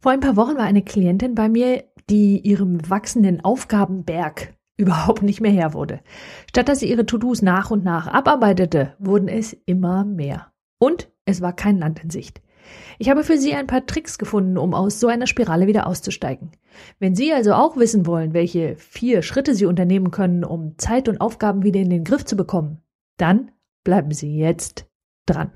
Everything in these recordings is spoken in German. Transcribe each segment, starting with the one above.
Vor ein paar Wochen war eine Klientin bei mir, die ihrem wachsenden Aufgabenberg überhaupt nicht mehr Herr wurde. Statt dass sie ihre To-Dos nach und nach abarbeitete, wurden es immer mehr. Und es war kein Land in Sicht. Ich habe für Sie ein paar Tricks gefunden, um aus so einer Spirale wieder auszusteigen. Wenn Sie also auch wissen wollen, welche vier Schritte Sie unternehmen können, um Zeit und Aufgaben wieder in den Griff zu bekommen, dann bleiben Sie jetzt dran.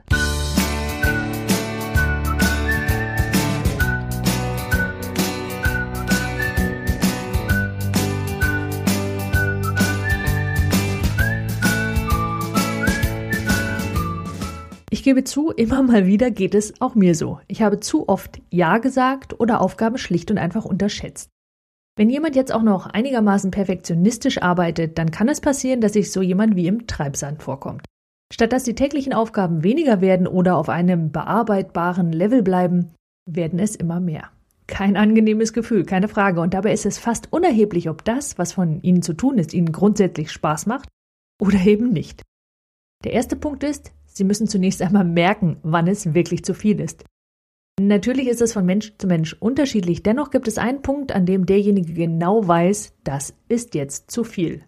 Gebe zu, immer mal wieder geht es auch mir so. Ich habe zu oft Ja gesagt oder Aufgaben schlicht und einfach unterschätzt. Wenn jemand jetzt auch noch einigermaßen perfektionistisch arbeitet, dann kann es passieren, dass sich so jemand wie im Treibsand vorkommt. Statt dass die täglichen Aufgaben weniger werden oder auf einem bearbeitbaren Level bleiben, werden es immer mehr. Kein angenehmes Gefühl, keine Frage. Und dabei ist es fast unerheblich, ob das, was von Ihnen zu tun ist, Ihnen grundsätzlich Spaß macht oder eben nicht. Der erste Punkt ist, Sie müssen zunächst einmal merken, wann es wirklich zu viel ist. Natürlich ist es von Mensch zu Mensch unterschiedlich, dennoch gibt es einen Punkt, an dem derjenige genau weiß, das ist jetzt zu viel.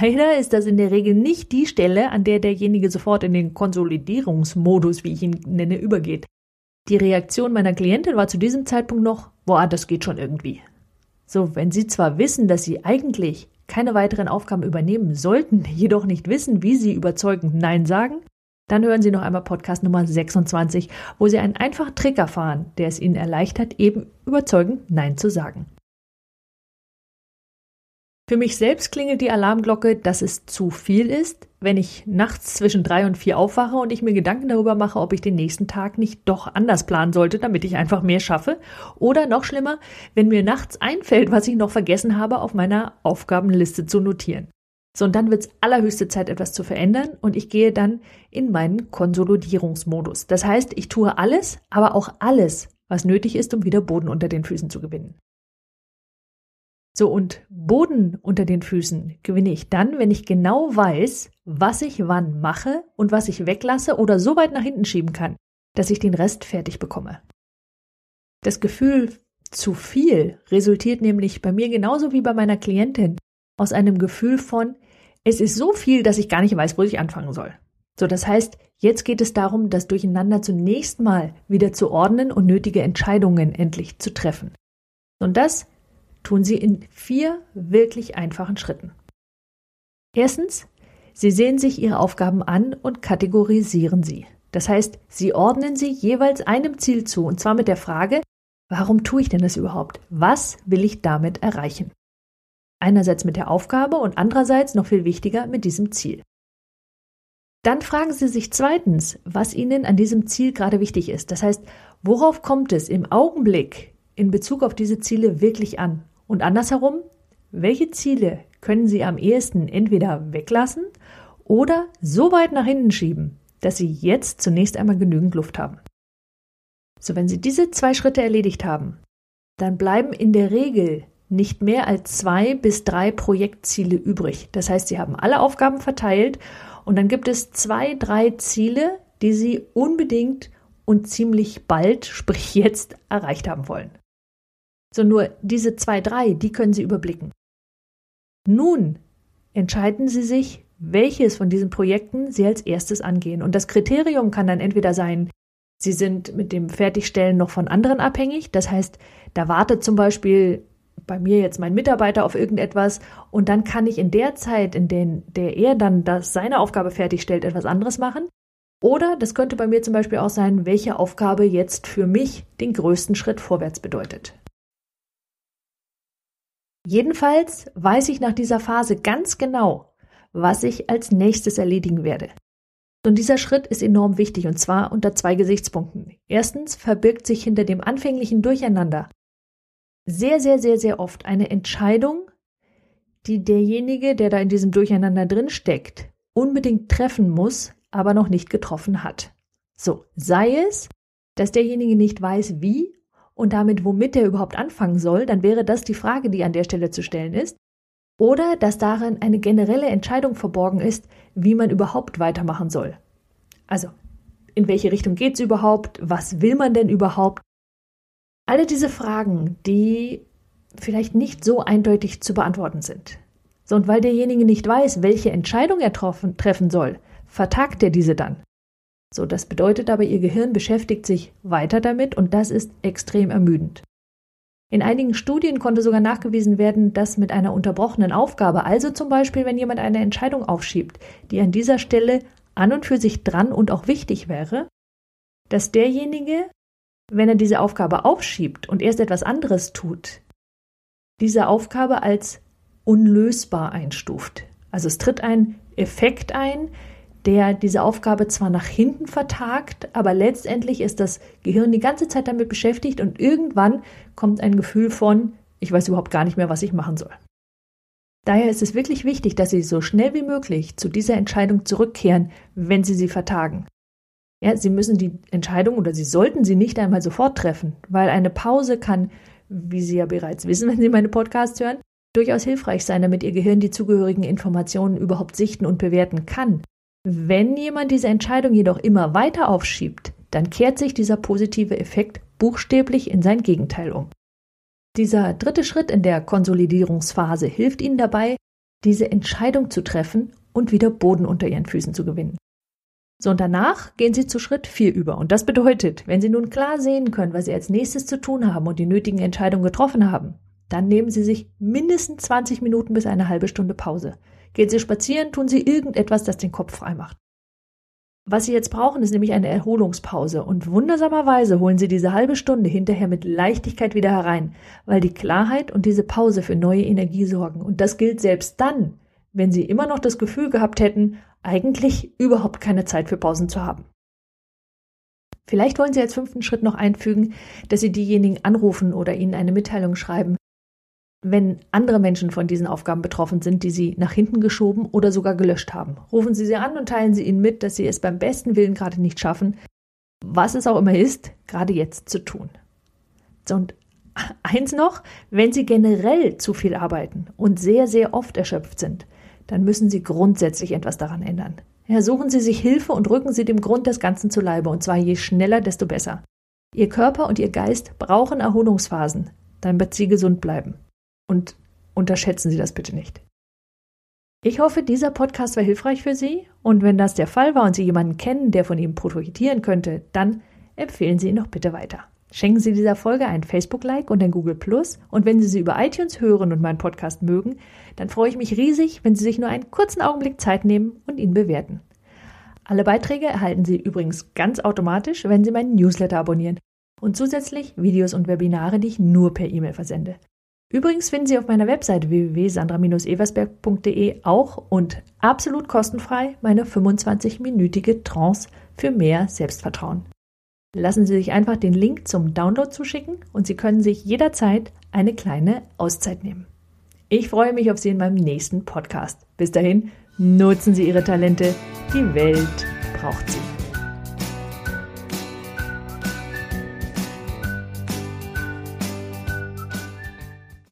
Leider ist das in der Regel nicht die Stelle, an der derjenige sofort in den Konsolidierungsmodus, wie ich ihn nenne, übergeht. Die Reaktion meiner Klientin war zu diesem Zeitpunkt noch, boah, das geht schon irgendwie. So, wenn Sie zwar wissen, dass Sie eigentlich keine weiteren Aufgaben übernehmen sollten, jedoch nicht wissen, wie Sie überzeugend Nein sagen, dann hören Sie noch einmal Podcast Nummer 26, wo Sie einen einfachen Trick erfahren, der es Ihnen erleichtert, eben überzeugend Nein zu sagen. Für mich selbst klingelt die Alarmglocke, dass es zu viel ist, wenn ich nachts zwischen drei und vier aufwache und ich mir Gedanken darüber mache, ob ich den nächsten Tag nicht doch anders planen sollte, damit ich einfach mehr schaffe. Oder noch schlimmer, wenn mir nachts einfällt, was ich noch vergessen habe, auf meiner Aufgabenliste zu notieren. So, und dann wird es allerhöchste Zeit, etwas zu verändern und ich gehe dann in meinen Konsolidierungsmodus. Das heißt, ich tue alles, aber auch alles, was nötig ist, um wieder Boden unter den Füßen zu gewinnen. So, und Boden unter den Füßen gewinne ich dann, wenn ich genau weiß, was ich wann mache und was ich weglasse oder so weit nach hinten schieben kann, dass ich den Rest fertig bekomme. Das Gefühl zu viel resultiert nämlich bei mir genauso wie bei meiner Klientin aus einem Gefühl von, es ist so viel, dass ich gar nicht weiß, wo ich anfangen soll. So, das heißt, jetzt geht es darum, das Durcheinander zunächst mal wieder zu ordnen und nötige Entscheidungen endlich zu treffen. Und das tun Sie in vier wirklich einfachen Schritten. Erstens, Sie sehen sich Ihre Aufgaben an und kategorisieren sie. Das heißt, Sie ordnen sie jeweils einem Ziel zu, und zwar mit der Frage, warum tue ich denn das überhaupt? Was will ich damit erreichen? Einerseits mit der Aufgabe und andererseits noch viel wichtiger mit diesem Ziel. Dann fragen Sie sich zweitens, was Ihnen an diesem Ziel gerade wichtig ist. Das heißt, worauf kommt es im Augenblick in Bezug auf diese Ziele wirklich an? Und andersherum, welche Ziele können Sie am ehesten entweder weglassen oder so weit nach hinten schieben, dass Sie jetzt zunächst einmal genügend Luft haben? So, wenn Sie diese zwei Schritte erledigt haben, dann bleiben in der Regel nicht mehr als zwei bis drei Projektziele übrig. Das heißt, Sie haben alle Aufgaben verteilt und dann gibt es zwei, drei Ziele, die Sie unbedingt und ziemlich bald, sprich jetzt, erreicht haben wollen. So nur diese zwei, drei, die können Sie überblicken. Nun entscheiden Sie sich, welches von diesen Projekten Sie als erstes angehen. Und das Kriterium kann dann entweder sein, Sie sind mit dem Fertigstellen noch von anderen abhängig. Das heißt, da wartet zum Beispiel bei mir jetzt mein Mitarbeiter auf irgendetwas und dann kann ich in der Zeit, in der, der er dann das, seine Aufgabe fertigstellt, etwas anderes machen. Oder das könnte bei mir zum Beispiel auch sein, welche Aufgabe jetzt für mich den größten Schritt vorwärts bedeutet. Jedenfalls weiß ich nach dieser Phase ganz genau, was ich als nächstes erledigen werde. Und dieser Schritt ist enorm wichtig und zwar unter zwei Gesichtspunkten. Erstens verbirgt sich hinter dem anfänglichen Durcheinander sehr, sehr, sehr, sehr oft eine Entscheidung, die derjenige, der da in diesem Durcheinander drin steckt, unbedingt treffen muss, aber noch nicht getroffen hat. So, sei es, dass derjenige nicht weiß, wie und damit womit er überhaupt anfangen soll, dann wäre das die Frage, die an der Stelle zu stellen ist. Oder dass darin eine generelle Entscheidung verborgen ist, wie man überhaupt weitermachen soll. Also, in welche Richtung geht's überhaupt? Was will man denn überhaupt? Alle diese Fragen, die vielleicht nicht so eindeutig zu beantworten sind. So, und weil derjenige nicht weiß, welche Entscheidung er treffen soll, vertagt er diese dann. So, das bedeutet aber, ihr Gehirn beschäftigt sich weiter damit und das ist extrem ermüdend. In einigen Studien konnte sogar nachgewiesen werden, dass mit einer unterbrochenen Aufgabe, also zum Beispiel, wenn jemand eine Entscheidung aufschiebt, die an dieser Stelle an und für sich dran und auch wichtig wäre, dass derjenige, wenn er diese Aufgabe aufschiebt und erst etwas anderes tut, diese Aufgabe als unlösbar einstuft. Also es tritt ein Effekt ein, der diese Aufgabe zwar nach hinten vertagt, aber letztendlich ist das Gehirn die ganze Zeit damit beschäftigt und irgendwann kommt ein Gefühl von, ich weiß überhaupt gar nicht mehr, was ich machen soll. Daher ist es wirklich wichtig, dass Sie so schnell wie möglich zu dieser Entscheidung zurückkehren, wenn Sie sie vertagen. Ja, Sie müssen die Entscheidung oder Sie sollten sie nicht einmal sofort treffen, weil eine Pause kann, wie Sie ja bereits wissen, wenn Sie meine Podcasts hören, durchaus hilfreich sein, damit Ihr Gehirn die zugehörigen Informationen überhaupt sichten und bewerten kann. Wenn jemand diese Entscheidung jedoch immer weiter aufschiebt, dann kehrt sich dieser positive Effekt buchstäblich in sein Gegenteil um. Dieser dritte Schritt in der Konsolidierungsphase hilft Ihnen dabei, diese Entscheidung zu treffen und wieder Boden unter Ihren Füßen zu gewinnen. So, und danach gehen Sie zu Schritt 4 über. Und das bedeutet, wenn Sie nun klar sehen können, was Sie als nächstes zu tun haben und die nötigen Entscheidungen getroffen haben, dann nehmen Sie sich mindestens 20 Minuten bis eine halbe Stunde Pause. Gehen Sie spazieren, tun Sie irgendetwas, das den Kopf frei macht. Was Sie jetzt brauchen, ist nämlich eine Erholungspause und wundersamerweise holen Sie diese halbe Stunde hinterher mit Leichtigkeit wieder herein, weil die Klarheit und diese Pause für neue Energie sorgen. Und das gilt selbst dann, wenn Sie immer noch das Gefühl gehabt hätten, eigentlich überhaupt keine Zeit für Pausen zu haben. Vielleicht wollen Sie als fünften Schritt noch einfügen, dass Sie diejenigen anrufen oder ihnen eine Mitteilung schreiben, wenn andere Menschen von diesen Aufgaben betroffen sind, die Sie nach hinten geschoben oder sogar gelöscht haben. Rufen Sie sie an und teilen Sie ihnen mit, dass Sie es beim besten Willen gerade nicht schaffen, was es auch immer ist, gerade jetzt zu tun. So, und eins noch, wenn Sie generell zu viel arbeiten und sehr, sehr oft erschöpft sind, dann müssen Sie grundsätzlich etwas daran ändern. Ja, suchen Sie sich Hilfe und rücken Sie dem Grund des Ganzen zu Leibe, und zwar je schneller, desto besser. Ihr Körper und Ihr Geist brauchen Erholungsphasen, damit Sie gesund bleiben. Und unterschätzen Sie das bitte nicht. Ich hoffe, dieser Podcast war hilfreich für Sie und wenn das der Fall war und Sie jemanden kennen, der von ihm profitieren könnte, dann empfehlen Sie ihn doch bitte weiter. Schenken Sie dieser Folge ein Facebook-Like und ein Google Plus und wenn Sie sie über iTunes hören und meinen Podcast mögen, dann freue ich mich riesig, wenn Sie sich nur einen kurzen Augenblick Zeit nehmen und ihn bewerten. Alle Beiträge erhalten Sie übrigens ganz automatisch, wenn Sie meinen Newsletter abonnieren und zusätzlich Videos und Webinare, die ich nur per E-Mail versende. Übrigens finden Sie auf meiner Webseite www.sandra-eversberg.de auch und absolut kostenfrei meine 25-minütige Trance für mehr Selbstvertrauen. Lassen Sie sich einfach den Link zum Download zuschicken und Sie können sich jederzeit eine kleine Auszeit nehmen. Ich freue mich auf Sie in meinem nächsten Podcast. Bis dahin, nutzen Sie Ihre Talente. Die Welt braucht sie.